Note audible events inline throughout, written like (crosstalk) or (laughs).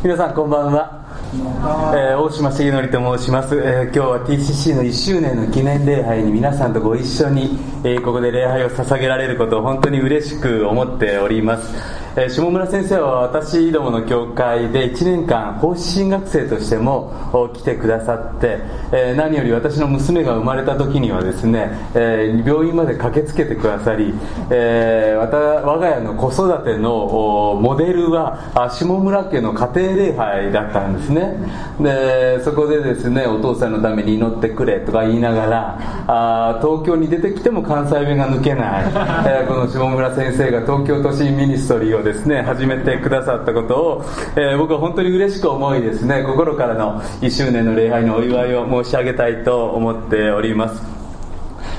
皆さんこんばんは、えー、大島重則と申します、えー、今日は TCC の1周年の記念礼拝に皆さんとご一緒に、えー、ここで礼拝を捧げられることを本当に嬉しく思っております。え下村先生は私どもの教会で1年間奉仕進学生としても来てくださって、え何より私の娘が生まれた時にはですね、え病院まで駆けつけてくださり、え我が家の子育てのモデルは下村家の家庭礼拝だったんですね。でそこでですねお父さんのために祈ってくれとか言いながらあ東京に出てきても関西弁が抜けない、えこの下村先生が東京都心ミニストリーをですね始めてくださったことを、えー、僕は本当に嬉しく思いですね心からの1周年の礼拝のお祝いを申し上げたいと思っております。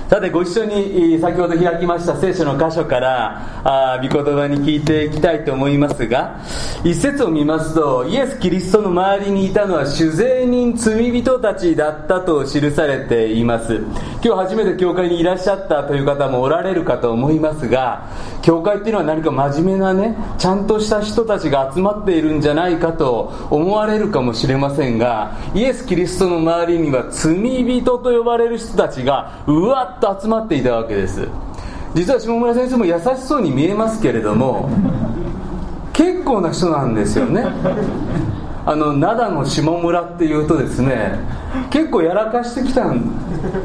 さてご一緒に先ほど開きました聖書の箇所からあ御言葉に聞いていきたいと思いますが一節を見ますとイエス・キリストの周りにいたのは酒税人罪人たちだったと記されています。今日初めて教会にいらっしゃったという方もおられるかと思いますが教会っていうのは何か真面目なねちゃんとした人たちが集まっているんじゃないかと思われるかもしれませんがイエス・キリストの周りには罪人と呼ばれる人たちがうわっと集まっていたわけです。実は下村先生も優しそうに見えますけれども結構な人なんですよね。あの灘の下村っていうとですね結構やらかしてきたん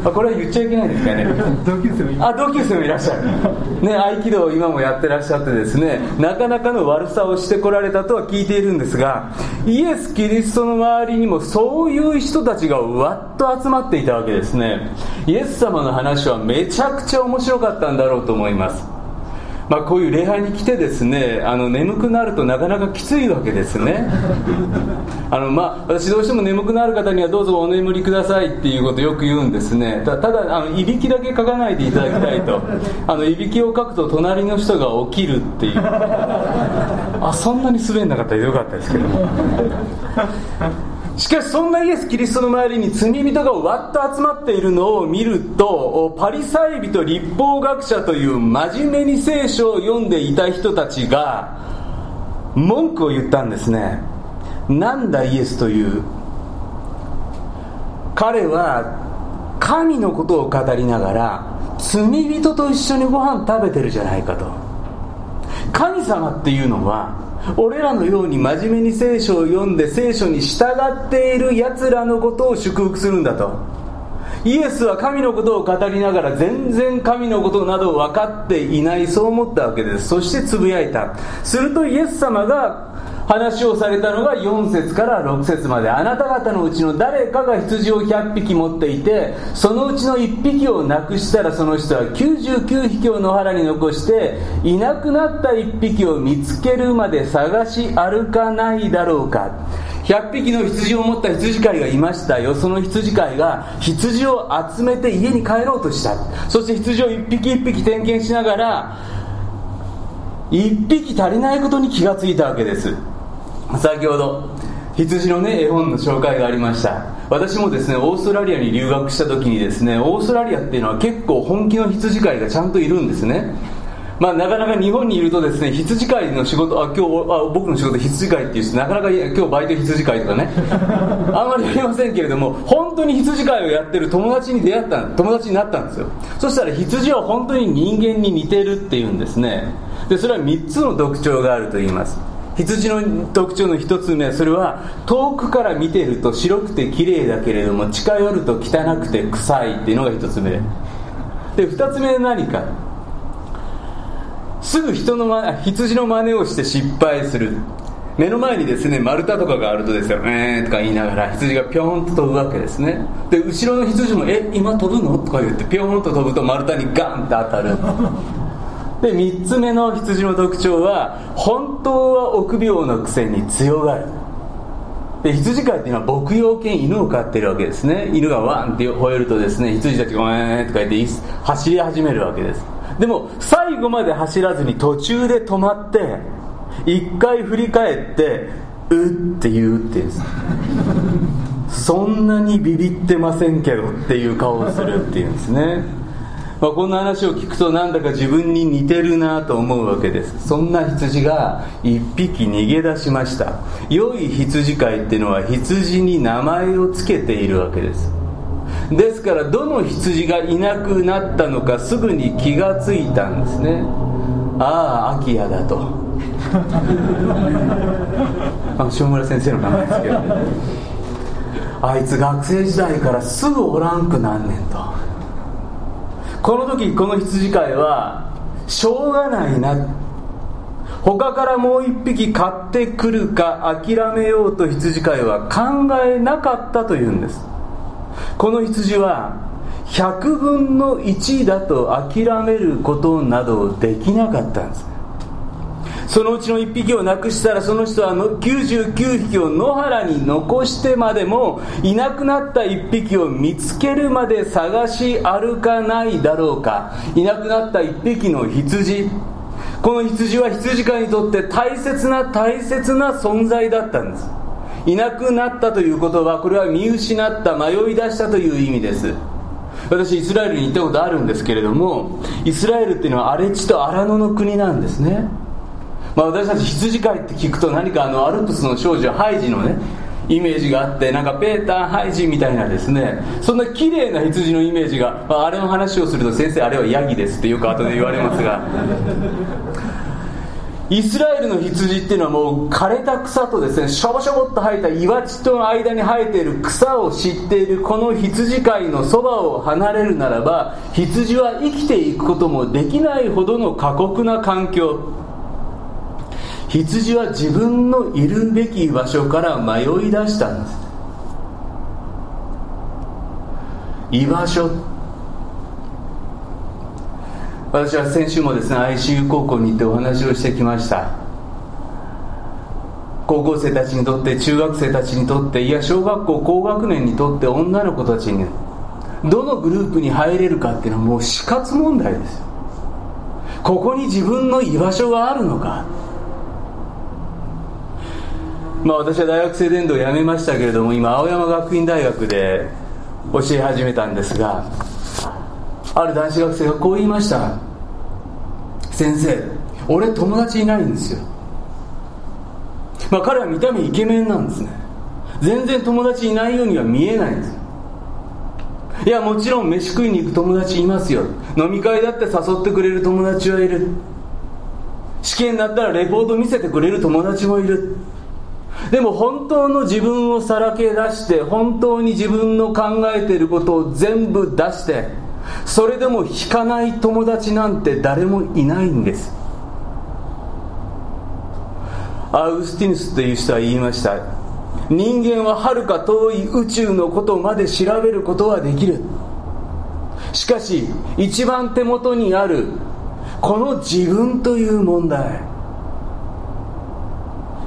あこれは言っちゃいけないですかね。同級生もあ同級生もいらっしゃる。ね合気道を今もやってらっしゃってですねなかなかの悪さをしてこられたとは聞いているんですがイエス・キリストの周りにもそういう人たちがわっと集まっていたわけですね。イエス様の話はめちゃくちゃ面白かったんだろうと思いますまあ、こういう礼拝に来てですねあの眠くなるとなかなかきついわけですね。(laughs) あの、まあ、私どうしても眠くなる方にはどうぞお眠りくださいっていうことをよく言うんですね。ただあのいびきだけ書かないでいただきたいと。あのいびきを書くと隣の人が起きるっていう。(laughs) あそんなに滑んなかったらよかったですけど。もしかしそんなイエス・キリストの周りに罪人がわっと集まっているのを見るとパリサイ人立法学者という真面目に聖書を読んでいた人たちが文句を言ったんですね。なんだイエスという。彼は神のことを語りながら罪人と一緒にご飯食べてるじゃないかと。神様っていうのは俺らのように真面目に聖書を読んで聖書に従っている奴らのことを祝福するんだと。イエスは神のことを語りながら全然神のことなど分かっていないそう思ったわけです。そしてつぶやいた。するとイエス様が話をされたのが4節から6節まで。あなた方のうちの誰かが羊を100匹持っていてそのうちの1匹をなくしたらその人は99匹を野原に残していなくなった1匹を見つけるまで探し歩かないだろうか。100匹の羊を持った羊飼いがいましたよ。その羊飼いが羊を集めて家に帰ろうとした。そして羊を1匹1匹点検しながら1匹足りないことに気がついたわけです。先ほど羊のね絵本の紹介がありました。私もですねオーストラリアに留学した時にですねオーストラリアっていうのは結構本気の羊飼いがちゃんといるんですね。まあ、なかなか日本にいるとですね羊飼いの仕事あ今日あ僕の仕事羊飼いっていう人なかなか今日バイト羊飼いとかね (laughs) あんまりありませんけれども本当に羊飼いをやってる友達に出会った友達になったんですよ。そしたら羊は本当に人間に似てるっていうんですね。でそれは3つの特徴があると言います。羊の特徴の1つ目それは遠くから見てると白くて綺麗だけれども近寄ると汚くて臭いっていうのが1つ目。で2つ目何か？すぐ人の、ま、羊の真似をして失敗する。目の前にですね丸太とかがあるとですよえーとか言いながら羊がぴょんと飛ぶわけですね。で後ろの羊もえ今飛ぶの？とか言ってぴょんと飛ぶと丸太にガンと当たる。で3つ目の羊の特徴は本当は臆病のくせに強がる。で羊飼いっていうのは牧羊犬犬を飼ってるわけですね。犬がワンって吠えるとですね羊たちが「えー」とか言って走り始めるわけです。でも最後まで走らずに途中で止まって一回振り返って「う」って言うっていう。んですそんなにビビってませんけどっていう顔をするっていうんですね。まあ、こんな話を聞くとなんだか自分に似てるなと思うわけです。そんな羊が一匹逃げ出しました。良い羊飼いっていうのは羊に名前を付けているわけです。ですからどの羊がいなくなったのかすぐに気がついたんですね。ああ秋谷だと。(laughs) あ塩村先生の名前ですけどあいつ学生時代からすぐおらんくなんねんとこの時この羊飼いはしょうがないな。他からもう一匹買ってくるか諦めようと羊飼いは考えなかったというんです。この羊は100分の1だと諦めることなどできなかったんです。そのうちの1匹をなくしたらその人は99匹を野原に残してまでもいなくなった1匹を見つけるまで探し歩かないだろうか。いなくなった1匹の羊。この羊は羊飼いにとって大切な大切な存在だったんです。いなくなったということはこれは見失った迷い出したという意味です。私イスラエルに行ったことあるんですけれどもイスラエルっていうのは荒地と荒野の国なんですね。まあ、私たち羊飼いって聞くと何かあのアルプスの少女ハイジのねイメージがあってなんかペーター・ハイジみたいなですね。そんな綺麗な羊のイメージが、まあ、あれの話をすると先生あれはヤギですってよく後で言われますが。イスラエルの羊っていうのはもう枯れた草とですねしょぼしょぼっと生えた岩地との間に生えている草を知っているこの羊飼いのそばを離れるならば羊は生きていくこともできないほどの過酷な環境。羊は自分のいるべき場所から迷い出したんです。居場所。私は先週もですね ICU 高校に行ってお話をしてきました。高校生たちにとって中学生たちにとっていや小学校高学年にとって女の子たちに。どのグループに入れるかっていうのはもう死活問題です。ここに自分の居場所があるのか。まあ、私は大学生伝道を辞めましたけれども今青山学院大学で教え始めたんですがある男子学生がこう言いました。先生俺友達いないんですよ。まあ彼は見た目イケメンなんですね。全然友達いないようには見えないんですいやもちろん飯食いに行く友達いますよ。飲み会だって誘ってくれる友達はいる。試験だったらレポート見せてくれる友達もいる。でも本当の自分をさらけ出して本当に自分の考えていることを全部出してそれでも引かない友達なんて誰もいないんです。アウスティヌスという人は言いました。人間ははるか遠い宇宙のことまで調べることはできる。しかし一番手元にあるこの自分という問題。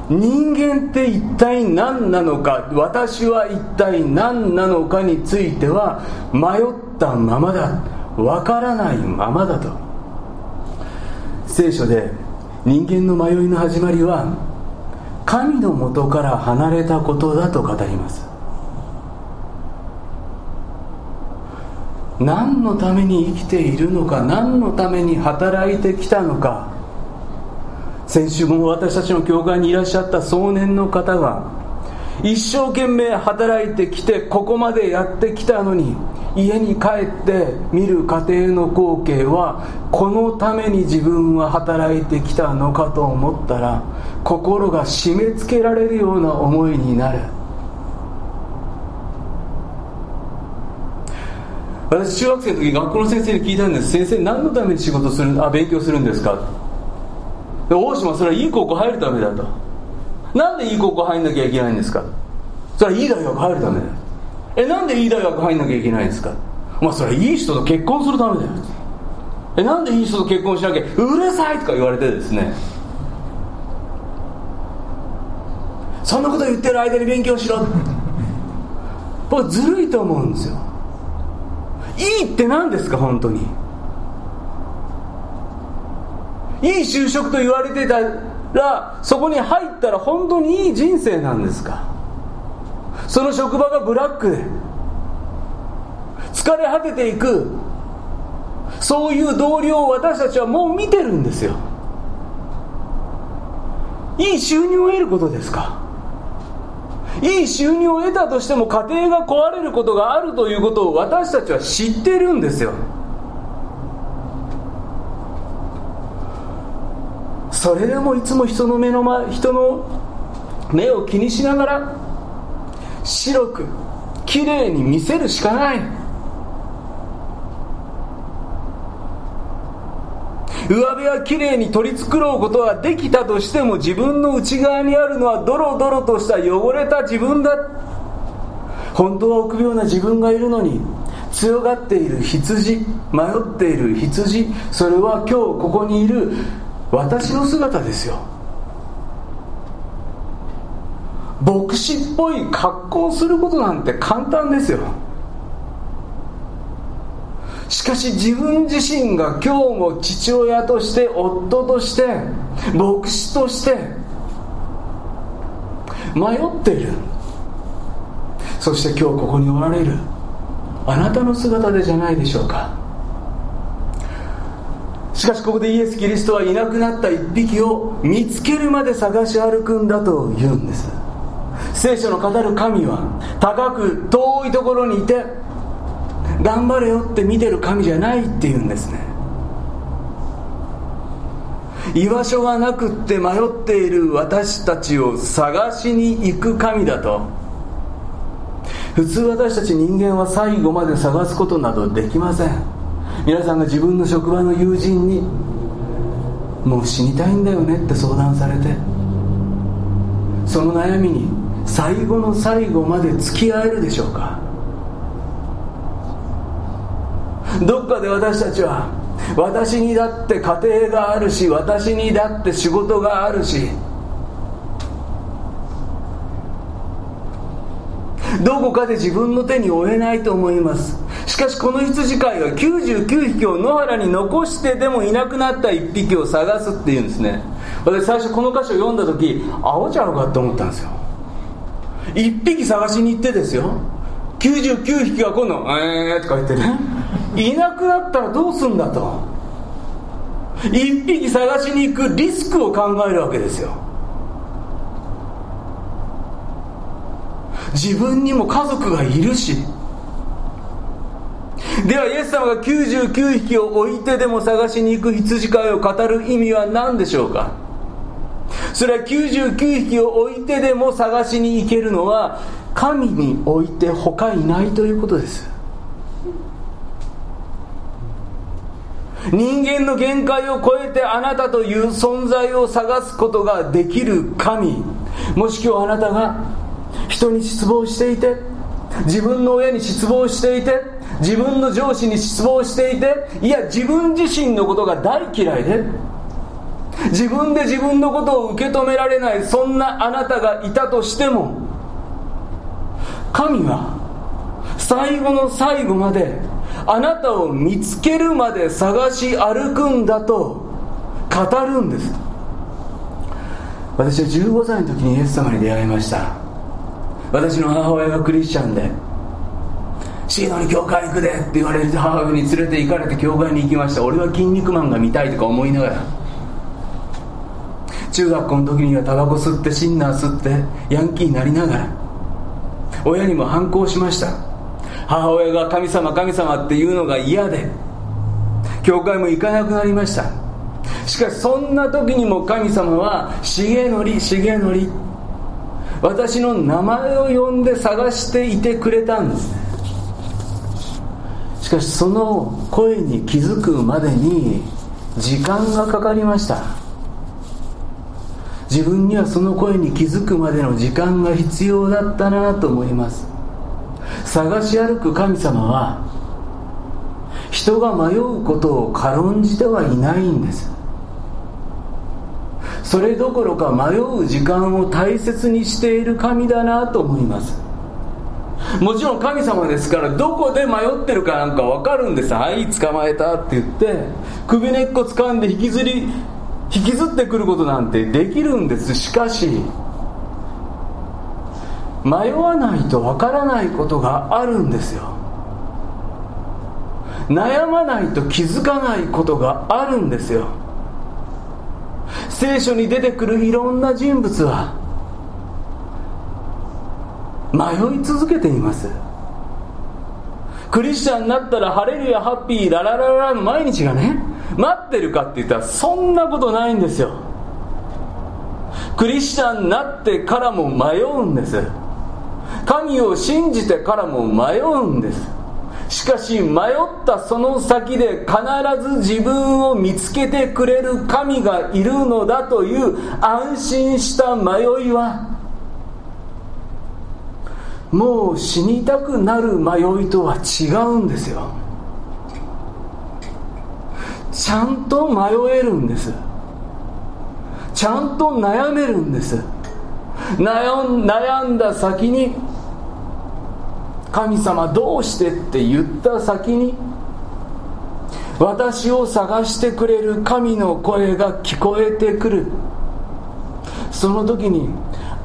人間って一体何なのか私は一体何なのかについては迷ったままだ。わからないままだと。聖書で人間の迷いの始まりは神のもとから離れたことだと語ります。何のために生きているのか何のために働いてきたのか先週も私たちの教会にいらっしゃった壮年の方が一生懸命働いてきてここまでやってきたのに家に帰って見る家庭の光景はこのために自分は働いてきたのかと思ったら心が締め付けられるような思いになる。私中学生の時学校の先生に聞いたんです。先生何のために仕事するあ勉強するんですか？大島それはいい高校入るためだと。なんでいい高校入んなきゃいけないんですか？それはいい大学入るためだ。えなんでいい大学入んなきゃいけないんですか？まあそれはいい人と結婚するためだよ。えなんでいい人と結婚しなきゃうるさいとか言われてですね。そんなこと言ってる間に勉強しろ。僕ずるいと思うんですよ。いいって何ですか本当に。いい就職と言われてたらそこに入ったら本当にいい人生なんですか？その職場がブラックで疲れ果てていくそういう同僚を私たちはもう見てるんですよ。いい収入を得ることですか？いい収入を得たとしても家庭が壊れることがあるということを私たちは知ってるんですよ。それでもいつも人の目の前人の目を気にしながら白くきれいに見せるしかない。上辺はきれいに取り繕うことができたとしても自分の内側にあるのはドロドロとした汚れた自分だ。本当は臆病な自分がいるのに強がっている羊迷っている羊それは今日ここにいる私の姿ですよ。牧師っぽい格好することなんて簡単ですよ。しかし自分自身が今日も父親として夫として牧師として迷っている。そして今日ここにおられる。あなたの姿でじゃないでしょうか。しかしここでイエス・キリストはいなくなった一匹を見つけるまで探し歩くんだと言うんです。聖書の語る神は高く遠いところにいて頑張れよって見てる神じゃないって言うんですね。居場所がなくって迷っている私たちを探しに行く神だと。普通私たち人間は最後まで探すことなどできません。皆さんが自分の職場の友人にもう死にたいんだよねって相談されてその悩みに最後の最後まで付き合えるでしょうか。どっかで私たちは私にだって家庭があるし私にだって仕事があるしどこかで自分の手に負えないと思います。しかしこの羊飼いは99匹を野原に残してでもいなくなった1匹を探すっていうんですね。私最初この歌詞を読んだ時青ちゃうかって思ったんですよ。1匹探しに行ってですよ。99匹が今度「えー」とか言ってねいなくなったらどうすんだと。1匹探しに行くリスクを考えるわけですよ。自分にも家族がいるし。ではイエス様が99匹を置いてでも探しに行く羊飼いを語る意味は何でしょうか？それは99匹を置いてでも探しに行けるのは神に置いて他いないということです。人間の限界を超えてあなたという存在を探すことができる神。もし今日あなたが人に失望していて自分の親に失望していて自分の上司に失望していていや自分自身のことが大嫌いで。自分で自分のことを受け止められないそんなあなたがいたとしても神は最後の最後まであなたを見つけるまで探し歩くんだと語るんです。私は15歳の時にイエス様に出会いました。私の母親がクリスチャンでシーノに教会行くでって言われて母親に連れて行かれて教会に行きました。俺は筋肉マンが見たいとか思いながら。中学校の時にはタバコ吸ってシンナー吸ってヤンキーになりながら。親にも反抗しました。母親が神様神様っていうのが嫌で。教会も行かなくなりました。しかしそんな時にも神様は重則重則私の名前を呼んで探していてくれたんですね。しかしその声に気づくまでに時間がかかりました。自分にはその声に気づくまでの時間が必要だったなと思います。探し歩く神様は人が迷うことを軽んじてはいないんです。それどころか迷う時間を大切にしている神だなと思います。もちろん神様ですからどこで迷ってるかなんか分かるんです。はい捕まえたって言って首根っこ掴んで引きずり引きずってくることなんてできるんです。しかし迷わないと分からないことがあるんですよ。悩まないと気づかないことがあるんですよ。聖書に出てくるいろんな人物は迷い続けています。クリスチャンになったら晴れるやハッピーララララの毎日がね待ってるかって言ったらそんなことないんですよ。クリスチャンになってからも迷うんです。神を信じてからも迷うんです。しかし迷ったその先で必ず自分を見つけてくれる神がいるのだという安心した迷いはもう死にたくなる迷いとは違うんですよ。ちゃんと迷えるんです。ちゃんと悩めるんです。悩んだ先に神様どうしてって言った先に私を探してくれる神の声が聞こえてくる。その時に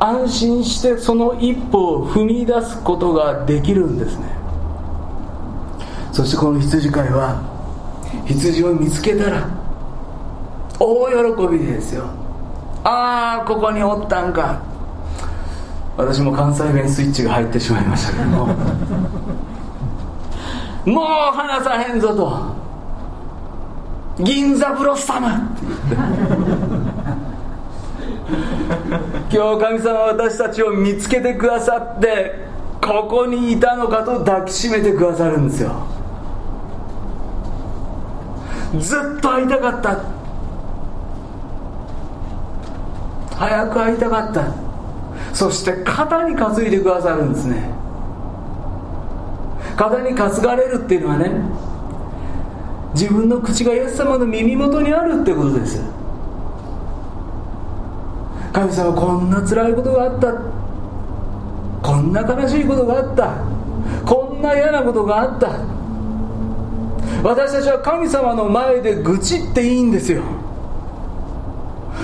安心してその一歩を踏み出すことができるんですね。そしてこの羊飼いは羊を見つけたら大喜びですよ。ああここにおったんか。私も関西弁スイッチが入ってしまいましたけども。(laughs) もう離さへんぞと。銀座ブロッサムって言って。今日神様は私たちを見つけてくださってここにいたのかと抱きしめてくださるんですよ。ずっと会いたかった。早く会いたかった。そして肩に担いでくださるんですね。肩に担がれるっていうのはね自分の口がイエス様の耳元にあるってことです。神様こんな辛いことがあった。こんな悲しいことがあった。こんな嫌なことがあった。私たちは神様の前で愚痴っていいんですよ。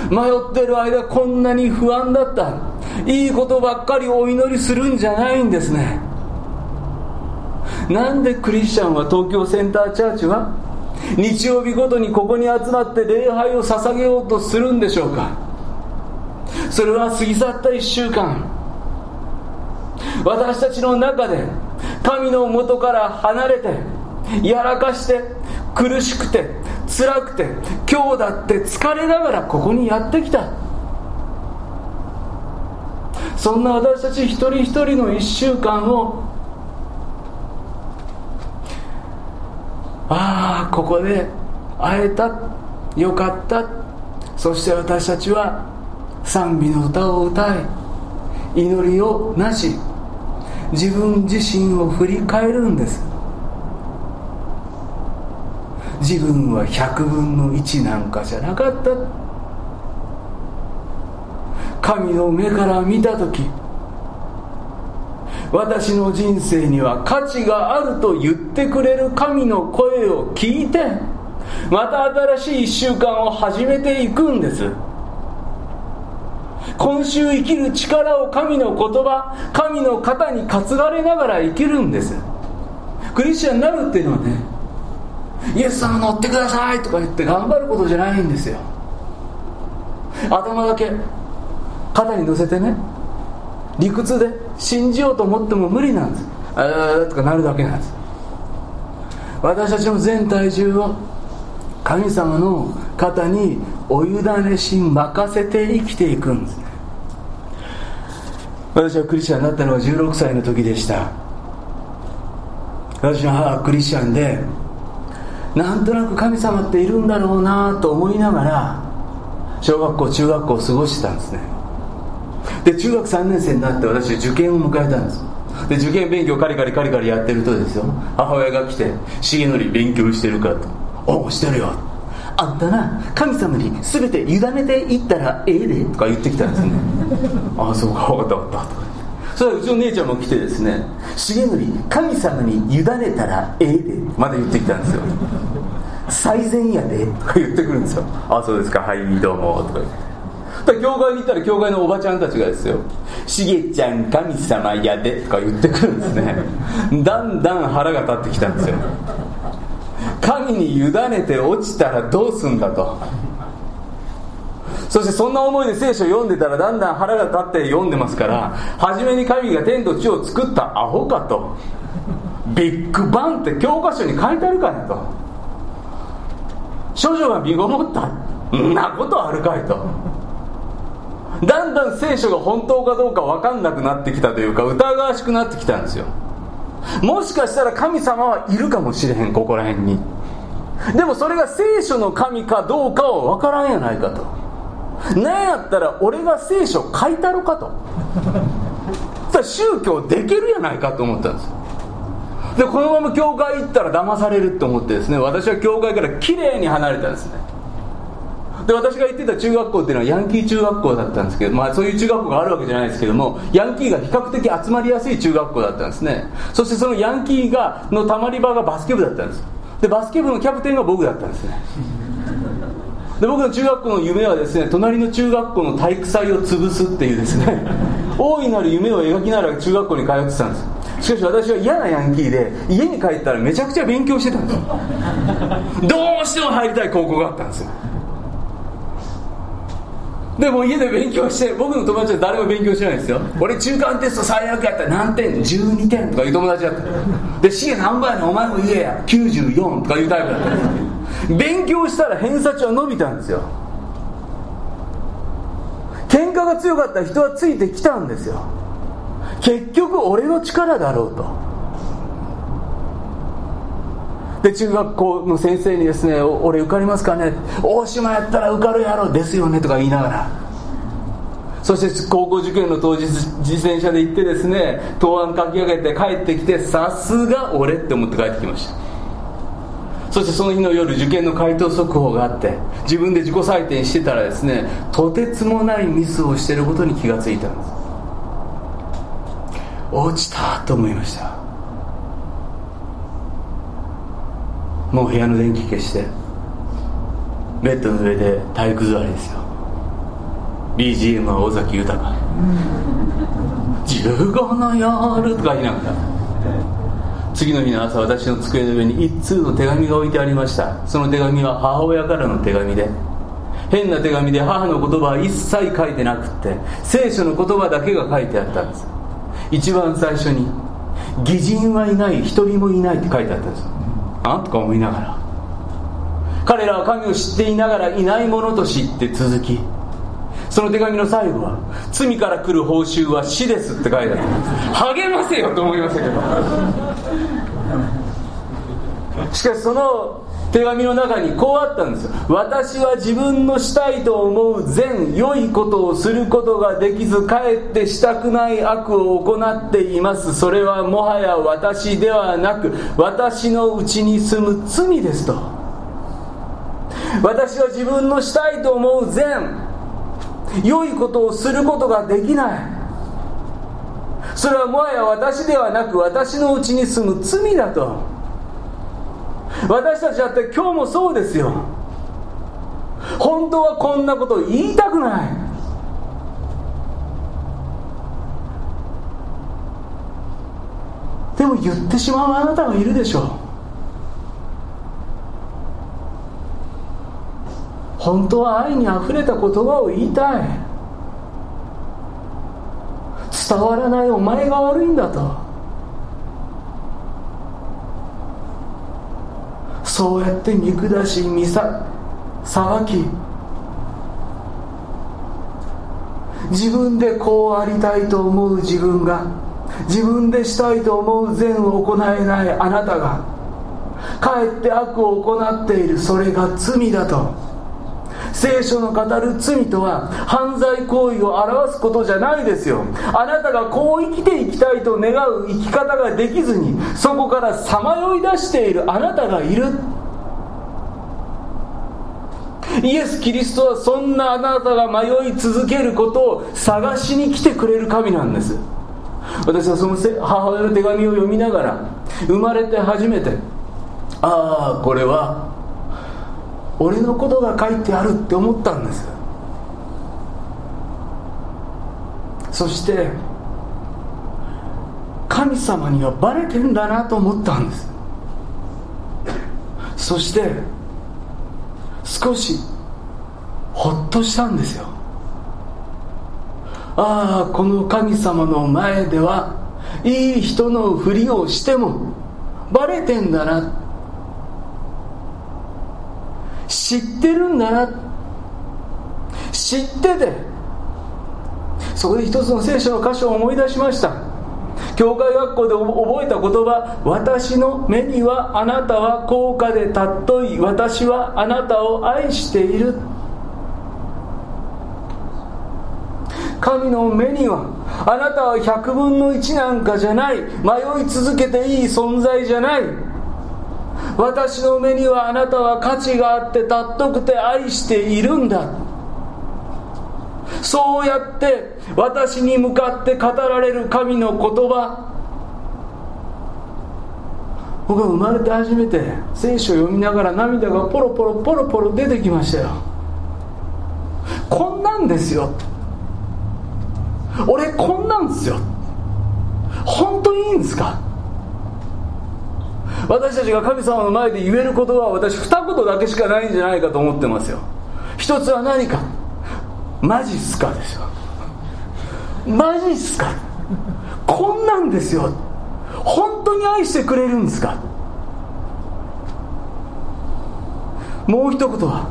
迷ってる間こんなに不安だった。いいことばっかりお祈りするんじゃないんですね。なんでクリスチャンは東京センターチャーチは日曜日ごとにここに集まって礼拝を捧げようとするんでしょうか。それは過ぎ去った1週間。私たちの中で神のもとから離れてやらかして苦しくて辛くて今日だって疲れながらここにやってきた。そんな私たち一人一人の1週間をああここで会えた。よかった。そして私たちは賛美の歌を歌い祈りをなし自分自身を振り返るんです。自分は100分の1なんかじゃなかった。神の目から見た時私の人生には価値があると言ってくれる神の声を聞いてまた新しい1週間を始めていくんです。今週生きる力を神の言葉神の肩に担がれながら生きるんです。クリスチャンになるっていうのはねイエス様乗ってくださいとか言って頑張ることじゃないんですよ。頭だけ肩に乗せてね理屈で信じようと思っても無理なんです。あーとかなるだけなんです。私たちの全体重を神様の方にお委ねし任せて生きていくんです。私はクリスチャンになったのは16歳の時でした。私の母はクリスチャンでなんとなく神様っているんだろうなと思いながら小学校中学校を過ごしてたんですね。で中学3年生になって私受験を迎えたんです。で受験勉強カリカリカリカリやってるとですよ。母親が来て「重則勉強してるか?」と「おおしてるよ」あんたな。神様に全て委ねていったらええで。とか言ってきたんですね。(laughs) ああそうか。分かった分かった。とそれはうちの姉ちゃんも来てですね。重則神様に委ねたらええで。まだ言ってきたんですよ。最善やで。とか言ってくるんですよ。ああそうですか。はいどうも。とか言って。教会に行ったら教会のおばちゃんたちがですよ「しげちゃん神様やで」とか言ってくるんですね。だんだん腹が立ってきたんですよ神に委ねて落ちたらどうすんだと。そしてそんな思いで聖書を読んでたらだんだん腹が立って読んでますから初めに神が天と地を作ったアホかと。ビッグバンって教科書に書いてあるかねと。処女が身ごもった。んなことあるかいと。だんだん聖書が本当かどうか分かんなくなってきたというか疑わしくなってきたんですよ。もしかしたら神様はいるかもしれへんここら辺に。でもそれが聖書の神かどうかは分からんやないかと。なんやったら俺が聖書書いたろかと。宗教できるやないかと思ったんですでこのまま教会行ったら騙されると思ってですね私は教会からきれいに離れたんですね。で私が行ってた中学校っていうのはヤンキー中学校だったんですけど、まあ、そういう中学校があるわけじゃないですけどもヤンキーが比較的集まりやすい中学校だったんですね。そしてそのヤンキーがのたまり場がバスケ部だったんです。でバスケ部のキャプテンが僕だったんですね。で僕の中学校の夢はですね隣の中学校の体育祭を潰すっていうですね大いなる夢を描きながら中学校に通ってたんです。しかし私は嫌なヤンキーで家に帰ったらめちゃくちゃ勉強してたんですよ。どうしても入りたい高校があったんですよ。でも家で勉強して僕の友達は誰も勉強しないんですよ。俺中間テスト最悪やったら何点？12点とかいう友達だった。で C 何倍やのお前も言えや94とかいうタイプだった。勉強したら偏差値は伸びたんですよ。喧嘩が強かった人はついてきたんですよ。結局俺の力だろうと。で中学校の先生にですね「俺受かりますかね?」「大島やったら受かるやろですよね」とか言いながら。そして高校受験の当日自転車で行ってですね答案書き上げて帰ってきてさすが俺って思って帰ってきました。そしてその日の夜受験の回答速報があって自分で自己採点してたらですねとてつもないミスをしてることに気がついたんです落ちたと思いました。もう部屋の電気消してベッドの上で体育座りですよ。BGM は尾崎豊。15の夜とか言いながら。次の日の朝私の机の上に一通の手紙が置いてありました。その手紙は母親からの手紙で変な手紙で母の言葉は一切書いてなくって聖書の言葉だけが書いてあったんです。一番最初に「義人はいない一人もいない」って書いてあったんです。なとか思いながら。彼らは神を知っていながらいないものと知って続きその手紙の最後は「罪から来る報酬は死です」って書いてあった励ませよと思いましたけど。しかしその手紙の中にこうあったんです。よ私は自分のしたいと思う善良いことをすることができずかえってしたくない悪を行っています。それはもはや私ではなく私のうちに住む罪ですと。私は自分のしたいと思う善良いことをすることができない。それはもはや私ではなく私のうちに住む罪だと。私たちだって今日もそうですよ。本当はこんなこと言いたくない。でも言ってしまうあなたがいるでしょう。本当は愛にあふれた言葉を言いたい。伝わらないお前が悪いんだと。そうやって見下し見さ裁き自分でこうありたいと思う自分が自分でしたいと思う善を行えないあなたがかえって悪を行っているそれが罪だと。聖書の語る罪とは犯罪行為を表すことじゃないですよ。あなたがこう生きていきたいと願う生き方ができずにそこからさまよい出しているあなたがいる。イエス・キリストはそんなあなたが迷い続けることを探しに来てくれる神なんです。私はその母親の手紙を読みながら生まれて初めてああこれは俺のことが書いてあるって思ったんです。そして神様にはバレてんだなと思ったんです。そして少しほっとしたんですよ。ああこの神様の前ではいい人のふりをしてもバレてんだな知ってるんだな知っててそこで一つの聖書の箇所を思い出しました。教会学校で覚えた言葉私の目にはあなたは高価で尊い私はあなたを愛している。神の目にはあなたは100分の1なんかじゃない。迷い続けていい存在じゃない。私の目にはあなたは価値があって尊くて愛しているんだ。そうやって私に向かって語られる神の言葉。僕は生まれて初めて聖書を読みながら涙がポロポロポロポロ出てきましたよ。こんなんですよ。俺こんなんですよ。本当にいいんですか？私たちが神様の前で言えることは私二言だけしかないんじゃないかと思ってますよ。一つは何か。マジっすかですよ。マジっすか。こんなんですよ。本当に愛してくれるんですか。もう一言は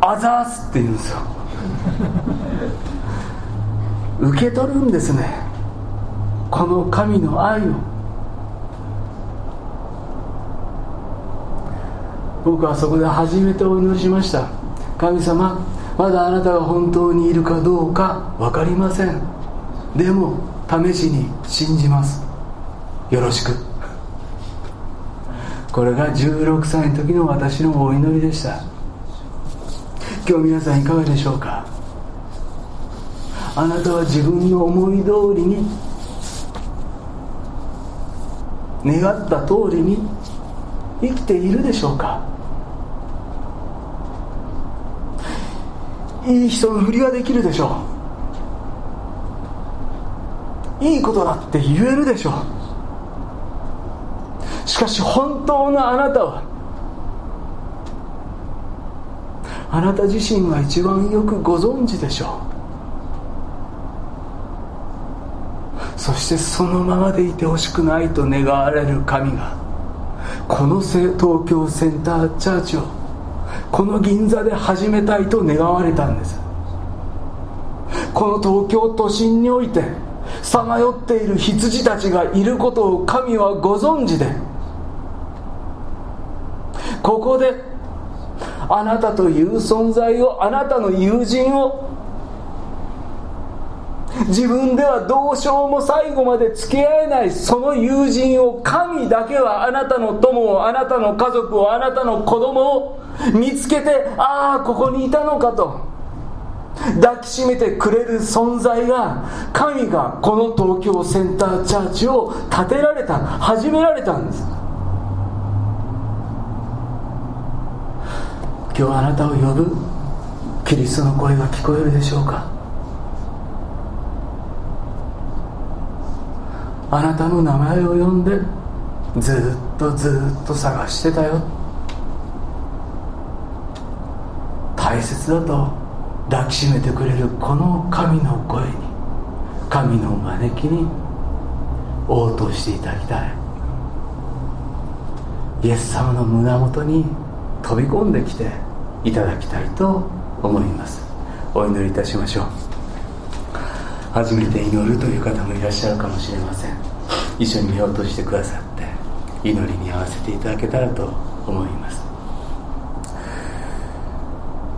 アザースって言うんですよ。受け取るんですね。この神の愛を。僕はそこで初めてお祈りしました。神様まだあなたが本当にいるかどうか分かりません。でも試しに信じます。よろしく。これが16歳の時の私のお祈りでした。今日皆さんいかがでしょうか？あなたは自分の思い通りに願った通りに生きているでしょうか？いい人のふりができるでしょう。いいことだって言えるでしょう。しかし本当のあなたはあなた自身が一番よくご存知でしょう。そしてそのままでいてほしくないと願われる神がこの東京センターチャーチをこの銀座で始めたいと願われたんです。この東京都心においてさまよっている羊たちがいることを神はご存知でここであなたという存在をあなたの友人を自分ではどうしようも最後まで付き合えないその友人を神だけはあなたの友をあなたの家族をあなたの子供を見つけてああここにいたのかと。抱きしめてくれる存在が神がこの東京センターチャーチを建てられた始められたんです。今日あなたを呼ぶキリストの声が聞こえるでしょうか。あなたの名前を呼んでずっとずっと探してたよ。大切だと抱きしめてくれるこの神の声に神の招きに応答していただきたい。イエス様の胸元に飛び込んできていただきたいと思います。お祈りいたしましょう。初めて祈るという方もいらっしゃるかもしれません。一緒に目を閉じてくださって祈りに合わせていただけたらと思います。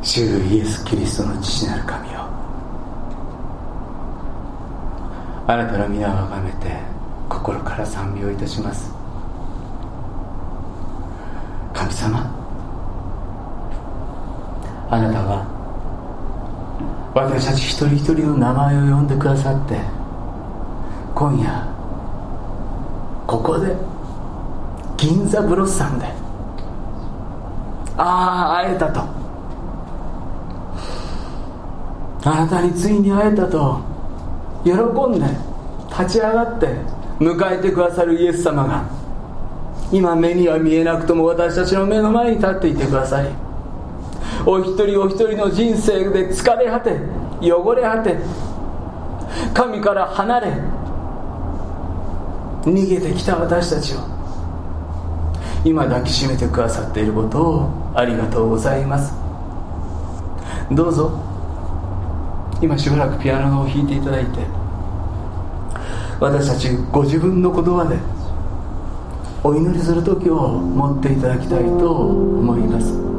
主イエス・キリストの父なる神よ。あなたの皆をあがめて心から賛美をいたします。神様あなたは私たち一人一人の名前を呼んでくださって今夜ここで銀座ブロッサムでああ会えたと。あなたについに会えたと喜んで立ち上がって迎えてくださるイエス様が今目には見えなくとも私たちの目の前に立っていてください。お一人お一人の人生で疲れ果て汚れ果て神から離れ逃げてきた私たちを今抱きしめてくださっていることをありがとうございます。どうぞ今しばらくピアノを弾いていただいて私たちご自分の言葉でお祈りする時を持っていただきたいと思います。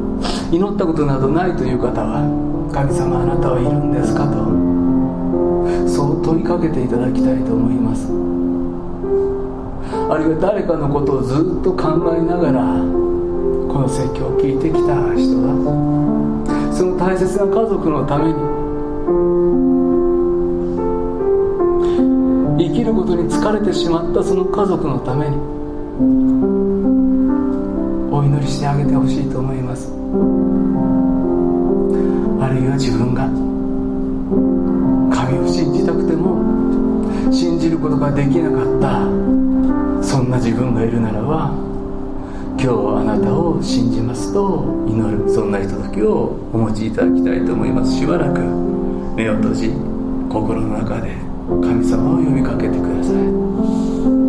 祈ったことなどないという方は神様あなたはいるんですかとそう問いかけていただきたいと思います。あるいは誰かのことをずっと考えながらこの説教を聞いてきた人はその大切な家族のために生きることに疲れてしまったその家族のためにお祈りしてあげてほしいと思います。あるいは自分が神を信じたくても信じることができなかったそんな自分がいるならば今日あなたを信じますと祈るそんなひとときをお持ちいただきたいと思います。しばらく目を閉じ心の中で神様を呼びかけてください。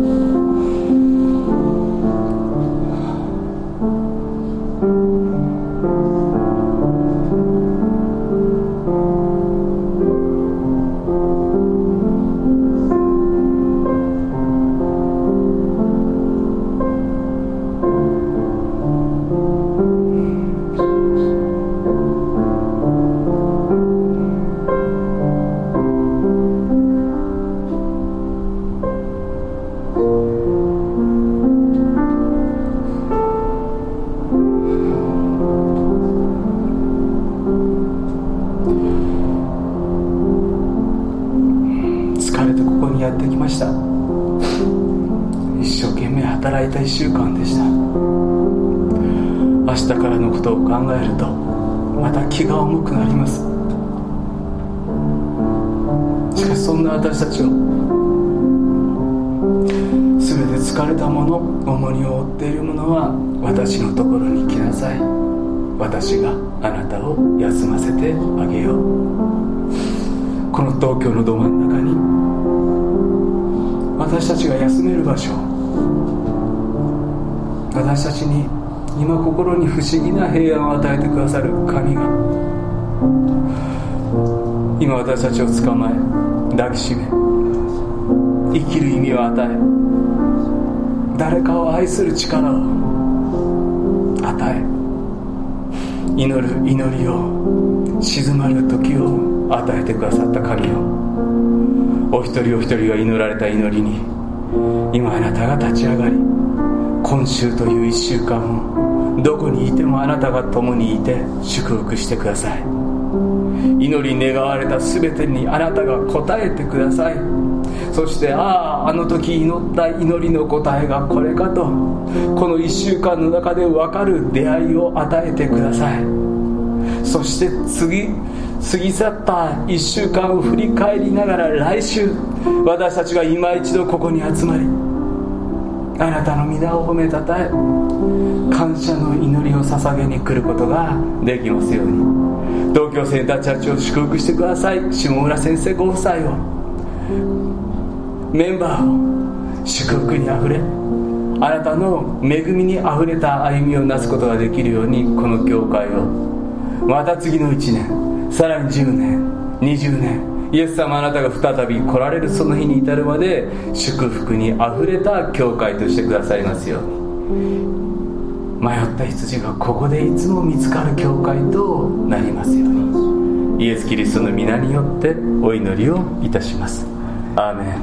疲れた者重荷を負っている者は私のところに来なさい。私があなたを休ませてあげよう。この東京のど真ん中に私たちが休める場所。私たちに今心に不思議な平安を与えてくださる神が。今私たちを捕まえ抱きしめ生きる意味を与え誰かを愛する力を与え祈る祈りを静まる時を与えてくださった神よお一人お一人が祈られた祈りに今あなたが立ち上がり今週という1週間をどこにいてもあなたが共にいて祝福してください。祈り願われた全てにあなたが答えてください。そしてあああの時祈った祈りの答えがこれかとこの1週間の中で分かる出会いを与えてください。そして次過ぎ去った1週間を振り返りながら来週私たちが今一度ここに集まりあなたの皆を褒めたたえ感謝の祈りを捧げに来ることができますように。東京センターチャーチを祝福してください。下村先生ご夫妻を。メンバーを祝福にあふれあなたの恵みにあふれた歩みをなすことができるようにこの教会をまた次の1年さらに10年20年イエス様あなたが再び来られるその日に至るまで祝福にあふれた教会としてくださいますように。迷った羊がここでいつも見つかる教会となりますように。イエス・キリストの皆によってお祈りをいたします。Amen.